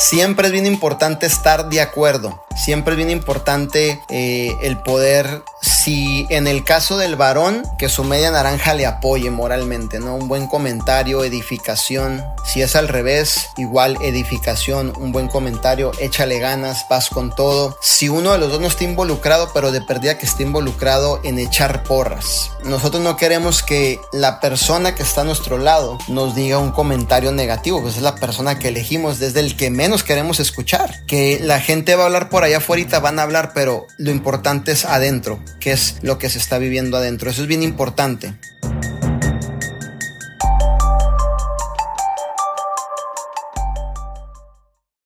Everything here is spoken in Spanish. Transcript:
siempre es bien importante estar de acuerdo. Siempre es bien importante eh, el poder, si en el caso del varón, que su media naranja le apoye moralmente, ¿no? Un buen comentario, edificación. Si es al revés, igual edificación, un buen comentario, échale ganas, vas con todo. Si uno de los dos no está involucrado, pero de perdida que esté involucrado en echar porras. Nosotros no queremos que la persona que está a nuestro lado nos diga un comentario negativo, pues es la persona que elegimos, desde el que menos queremos escuchar. Que la gente va a hablar por allá afuera, van a hablar, pero lo importante es adentro, es lo que se está viviendo adentro. Eso es bien importante.